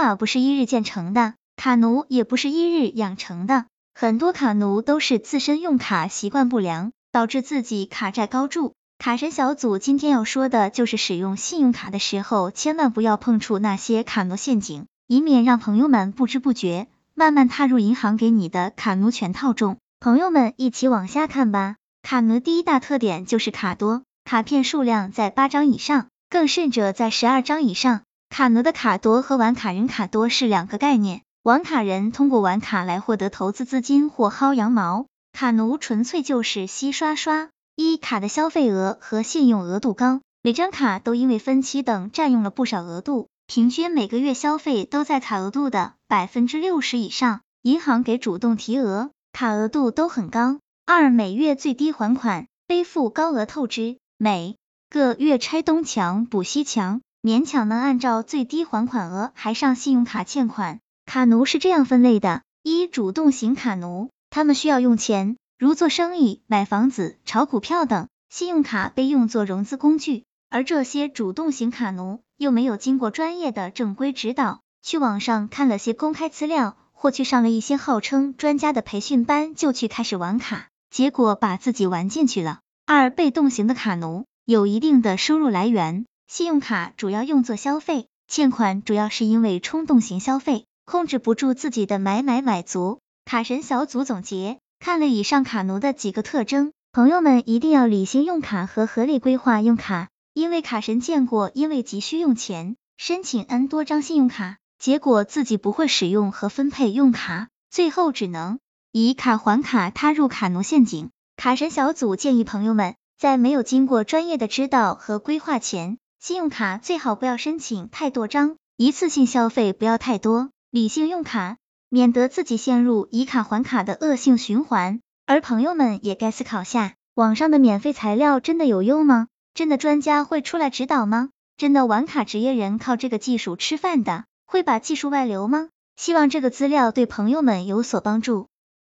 马不是一日建成的，卡奴也不是一日养成的。很多卡奴都是自身用卡习惯不良，导致自己卡债高筑。卡神小组今天要说的就是使用信用卡的时候，千万不要碰触那些卡奴陷阱，以免让朋友们不知不觉慢慢踏入银行给你的卡奴全套中。朋友们一起往下看吧。卡奴第一大特点就是卡多，卡片数量在八张以上，更甚者在十二张以上。卡奴的卡多和玩卡人卡多是两个概念，玩卡人通过玩卡来获得投资资金或薅羊毛，卡奴纯粹就是吸刷刷。一卡的消费额和信用额度高，每张卡都因为分期等占用了不少额度，平均每个月消费都在卡额度的百分之六十以上，银行给主动提额，卡额度都很高。二每月最低还款，背负高额透支，每个月拆东墙补西墙。勉强能按照最低还款额还上信用卡欠款。卡奴是这样分类的：一、主动型卡奴，他们需要用钱，如做生意、买房子、炒股票等，信用卡被用作融资工具。而这些主动型卡奴又没有经过专业的正规指导，去网上看了些公开资料，或去上了一些号称专家的培训班，就去开始玩卡，结果把自己玩进去了。二、被动型的卡奴，有一定的收入来源。信用卡主要用作消费，欠款主要是因为冲动型消费，控制不住自己的买买买足。卡神小组总结，看了以上卡奴的几个特征，朋友们一定要理性用卡和合理规划用卡，因为卡神见过因为急需用钱申请 N 多张信用卡，结果自己不会使用和分配用卡，最后只能以卡还卡，踏入卡奴陷阱。卡神小组建议朋友们在没有经过专业的指导和规划前。信用卡最好不要申请太多张，一次性消费不要太多，理性用卡，免得自己陷入以卡还卡的恶性循环。而朋友们也该思考下，网上的免费材料真的有用吗？真的专家会出来指导吗？真的玩卡职业人靠这个技术吃饭的，会把技术外流吗？希望这个资料对朋友们有所帮助。